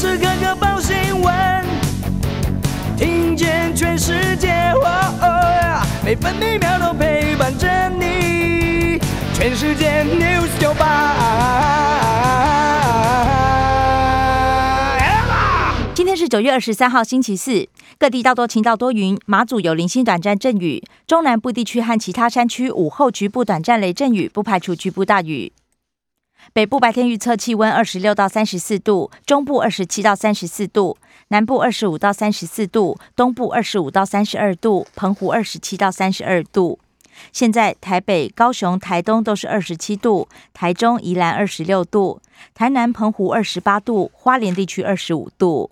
时刻刻报新闻，听见全世界，每分每秒都陪伴着你。全世界 news 九八。今天是九月二十三号，星期四，各地大多晴到多云，马祖有零星短暂阵雨，中南部地区和其他山区午后局部短暂雷阵雨，不排除局部大雨。北部白天预测气温二十六到三十四度，中部二十七到三十四度，南部二十五到三十四度，东部二十五到三十二度，澎湖二十七到三十二度。现在台北、高雄、台东都是二十七度，台中、宜兰二十六度，台南、澎湖二十八度，花莲地区二十五度。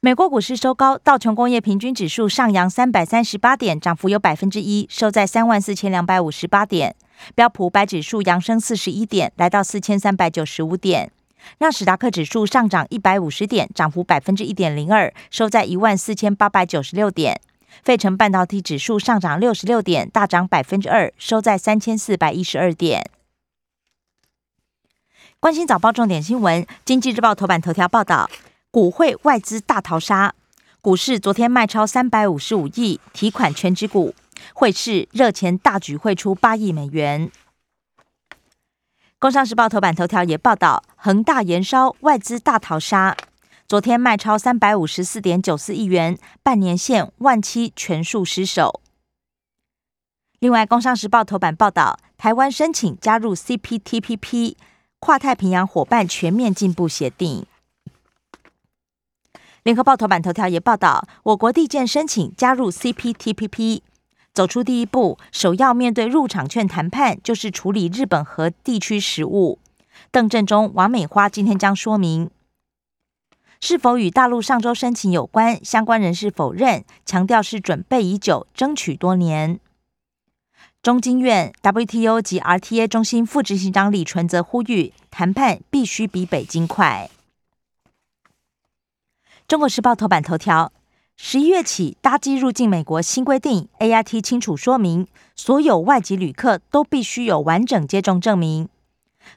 美国股市收高，道琼工业平均指数上扬三百三十八点，涨幅有百分之一，收在三万四千两百五十八点。标普百指数扬升四十一点，来到四千三百九十五点。纳斯达克指数上涨一百五十点，涨幅百分之一点零二，收在一万四千八百九十六点。费城半导体指数上涨六十六点，大涨百分之二，收在三千四百一十二点。关心早报重点新闻，经济日报头版头条报道。股汇外资大逃杀，股市昨天卖超三百五十五亿提款全指股，汇市热钱大举汇出八亿美元。工商时报头版头条也报道，恒大延烧，外资大逃杀，昨天卖超三百五十四点九四亿元，半年线万期全数失守。另外，工商时报头版报道，台湾申请加入 CPTPP 跨太平洋伙伴全面进步协定。联合报头版头条也报道，我国地建申请加入 CPTPP，走出第一步，首要面对入场券谈判，就是处理日本和地区实务。邓正中、王美花今天将说明是否与大陆上周申请有关。相关人士否认，强调是准备已久，争取多年。中经院 WTO 及 RTA 中心副执行长李纯则呼吁，谈判必须比北京快。中国时报头版头条：十一月起搭机入境美国新规定，A I T 清楚说明，所有外籍旅客都必须有完整接种证明。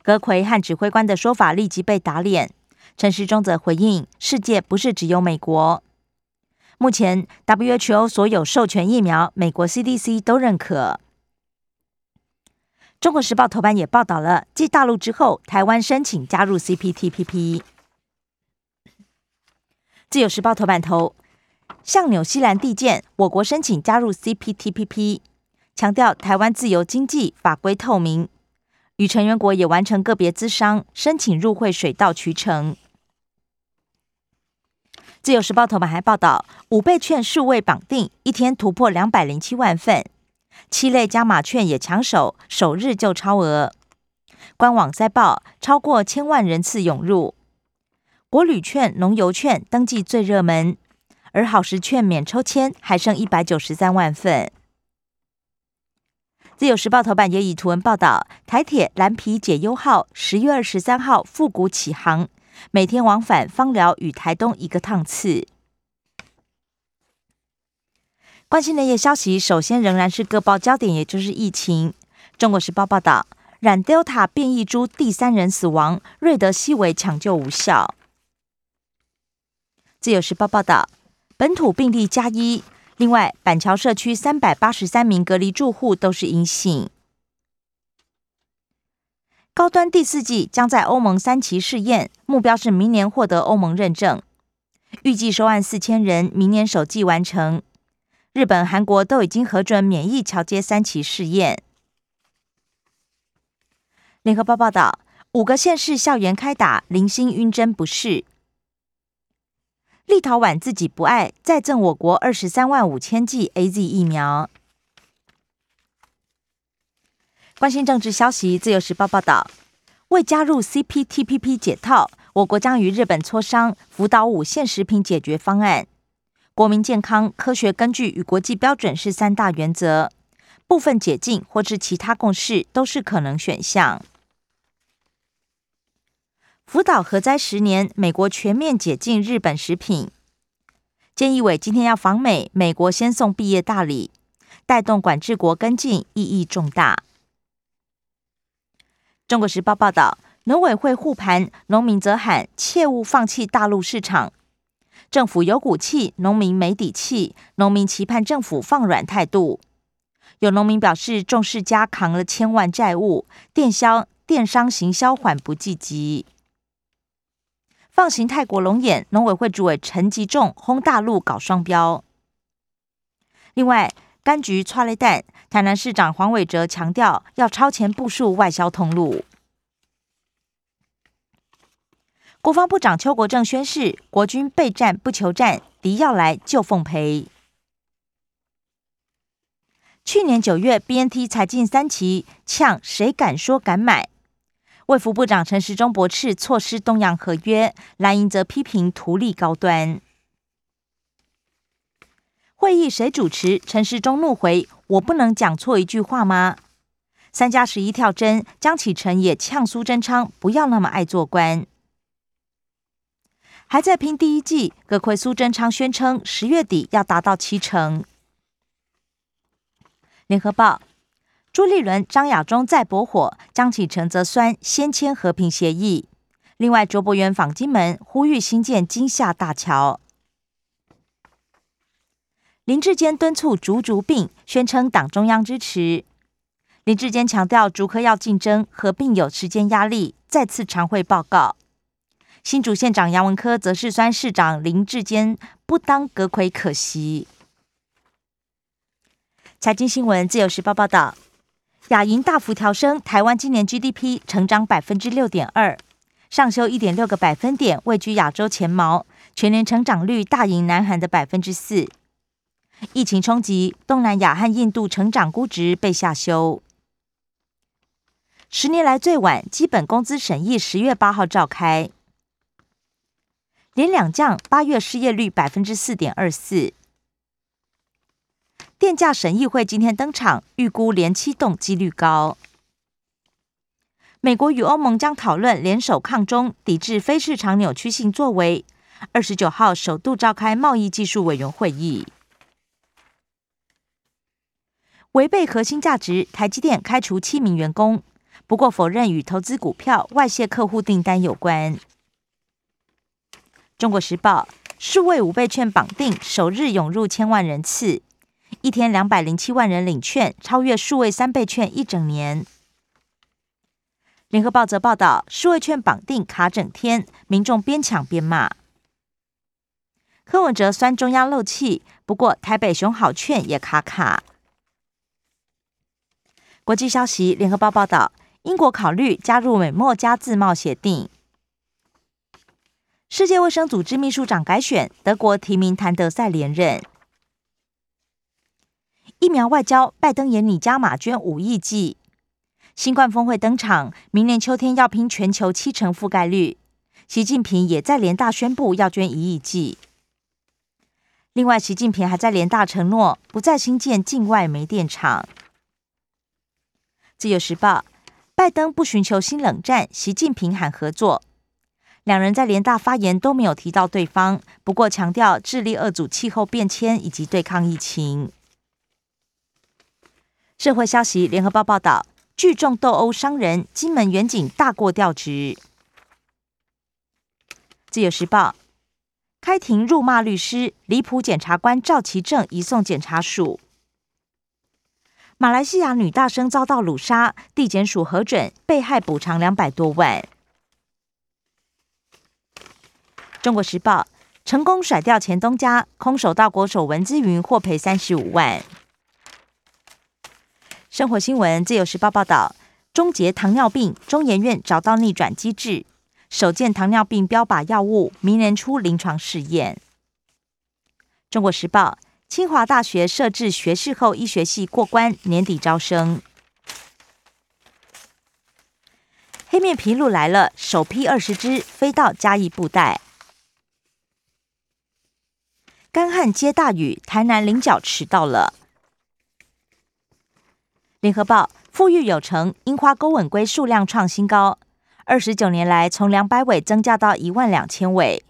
葛奎和指挥官的说法立即被打脸。陈时中则回应：世界不是只有美国。目前 W H O 所有授权疫苗，美国 C D C 都认可。中国时报头版也报道了，继大陆之后，台湾申请加入 C P T P P。自由时报头版头，向纽西兰递件，我国申请加入 CPTPP，强调台湾自由经济法规透明，与成员国也完成个别资商，申请入会水到渠成。自由时报头版还报道，五倍券数位绑定，一天突破两百零七万份，七类加码券也抢手，首日就超额。官网再报，超过千万人次涌入。国旅券、农游券登记最热门，而好时券免抽签还剩一百九十三万份。自由时报头版也以图文报道，台铁蓝皮解忧号十月二十三号复古启航，每天往返芳寮与台东一个趟次。关心内页消息，首先仍然是各报焦点，也就是疫情。中国时报报道，染 Delta 变异株第三人死亡，瑞德西韦抢救无效。自由时报报道，本土病例加一，另外板桥社区三百八十三名隔离住户都是阴性。高端第四季将在欧盟三期试验，目标是明年获得欧盟认证，预计收案四千人，明年首季完成。日本、韩国都已经核准免疫桥接三期试验。联合报报道，五个县市校园开打，零星晕针不适。立陶宛自己不爱，再赠我国二十三万五千剂 A Z 疫苗。关心政治消息，自由时报报道，为加入 C P T P P 解套，我国将与日本磋商福岛五线食品解决方案。国民健康、科学根据与国际标准是三大原则，部分解禁或是其他共识都是可能选项。福岛核灾十年，美国全面解禁日本食品。菅义伟今天要访美，美国先送毕业大礼，带动管制国跟进，意义重大。中国时报报道，农委会护盘，农民则喊切勿放弃大陆市场。政府有骨气，农民没底气。农民期盼政府放软态度。有农民表示，重视家扛了千万债务，电销电商行销缓不济急。放行泰国龙眼，农委会主委陈吉仲轰大陆搞双标。另外，柑橘、错雷蛋，台南市长黄伟哲强调要超前部署外销通路。国防部长邱国正宣誓，国军备战不求战，敌要来就奉陪。去年九月，BNT 才进三期，呛谁敢说敢买？卫福部长陈时中驳斥错失东洋合约，蓝营则批评图利高端。会议谁主持？陈时中怒回：“我不能讲错一句话吗？”三加十一跳针，江启臣也呛苏贞昌不要那么爱做官。还在拼第一季，葛奎苏贞昌宣称十月底要达到七成。联合报，朱立伦、张亚中再搏火，张启臣则酸先签和平协议。另外，卓博元访金门，呼吁新建金厦大桥。林志坚敦促竹竹并，宣称党中央支持。林志坚强调，竹科要竞争，合并有时间压力，再次常会报告。新竹县长杨文科则是酸市长林志坚不当阁魁可惜。财经新闻自由时报报道，亚银大幅调升台湾今年 GDP 成长百分之六点二，上修一点六个百分点，位居亚洲前茅，全年成长率大赢南韩的百分之四。疫情冲击，东南亚和印度成长估值被下修。十年来最晚基本工资审议十月八号召开。连两降，八月失业率百分之四点二四。电价审议会今天登场，预估连七动几率高。美国与欧盟将讨论联手抗中，抵制非市场扭曲性作为。二十九号首度召开贸易技术委员会议，违背核心价值，台积电开除七名员工，不过否认与投资股票、外泄客户订单有关。中国时报数位五倍券绑定首日涌入千万人次，一天两百零七万人领券，超越数位三倍券一整年。联合报则报道，数位券绑定卡整天，民众边抢边骂。柯文哲酸中央漏气，不过台北熊好券也卡卡。国际消息，联合报报道，英国考虑加入美墨加自贸协定。世界卫生组织秘书长改选，德国提名谭德赛连任。疫苗外交，拜登演拟加码捐五亿剂。新冠峰会登场，明年秋天要拼全球七成覆盖率。习近平也在联大宣布要捐一亿剂。另外，习近平还在联大承诺不再新建境外煤电厂。自由时报，拜登不寻求新冷战，习近平喊合作。两人在联大发言都没有提到对方，不过强调致力遏阻气候变迁以及对抗疫情。社会消息，联合报报道，聚众斗殴伤人，金门远景大过调职。自由时报，开庭辱骂律师，离谱检察官赵其正移送检察署。马来西亚女大生遭到掳杀，地检署核准被害补偿两百多万。中国时报成功甩掉前东家，空手道国手文姿云获赔三十五万。生活新闻自由时报报道，终结糖尿病，中研院找到逆转机制，首见糖尿病标靶药物，明年初临床试验。中国时报清华大学设置学士后医学系过关，年底招生。黑面琵鹭来了，首批二十只飞到嘉义布袋。干旱接大雨，台南菱角迟到了。联合报富裕有成，樱花钩吻龟数量创新高，二十九年来从两百尾增加到一万两千尾。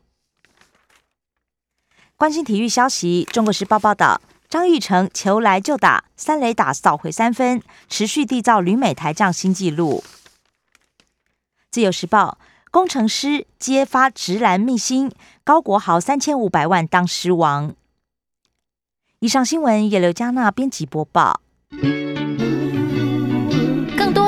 关心体育消息，中国时报报道，张玉成球来就打，三垒打扫回三分，持续缔造旅美台将新纪录。自由时报，工程师揭发直男秘辛，高国豪三千五百万当狮王。以上新闻由刘嘉娜编辑播报。